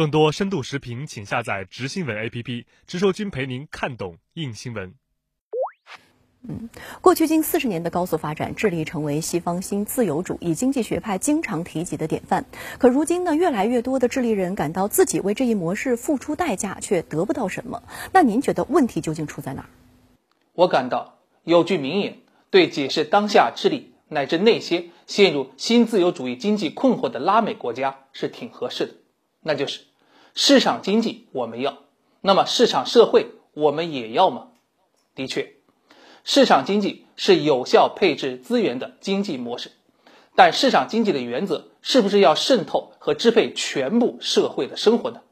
更多深度视频，请下载直新闻 APP，直说君陪您看懂硬新闻。嗯，过去近四十年的高速发展，智力成为西方新自由主义经济学派经常提及的典范。可如今呢，越来越多的智利人感到自己为这一模式付出代价，却得不到什么。那您觉得问题究竟出在哪儿？我感到有句名言，对解释当下智利乃至那些陷入新自由主义经济困惑的拉美国家是挺合适的，那就是市场经济我们要，那么市场社会我们也要吗？的确。市场经济是有效配置资源的经济模式，但市场经济的原则是不是要渗透和支配全部社会的生活呢？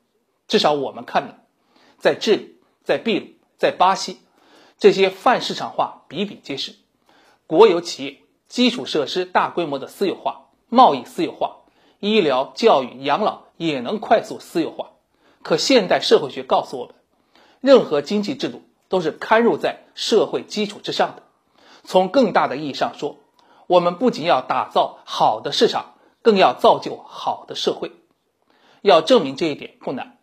至少我们看呢，在智利、在秘鲁、在巴西，这些泛市场化比比皆是，国有企业、基础设施大规模的私有化、贸易私有化、医疗、教育、养老也能快速私有化。可现代社会学告诉我们，任何经济制度。都是刊入在社会基础之上的。从更大的意义上说，我们不仅要打造好的市场，更要造就好的社会。要证明这一点不难，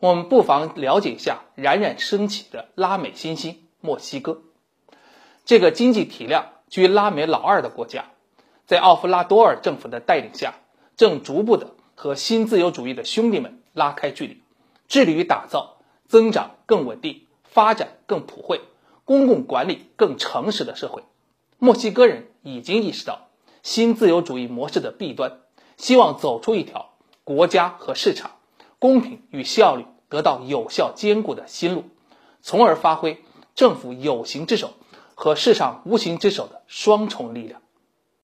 我们不妨了解一下冉冉升起的拉美新星墨西哥。这个经济体量居拉美老二的国家，在奥夫拉多尔政府的带领下，正逐步的和新自由主义的兄弟们拉开距离，致力于打造增长更稳定。发展更普惠、公共管理更诚实的社会，墨西哥人已经意识到新自由主义模式的弊端，希望走出一条国家和市场公平与效率得到有效兼顾的新路，从而发挥政府有形之手和市场无形之手的双重力量。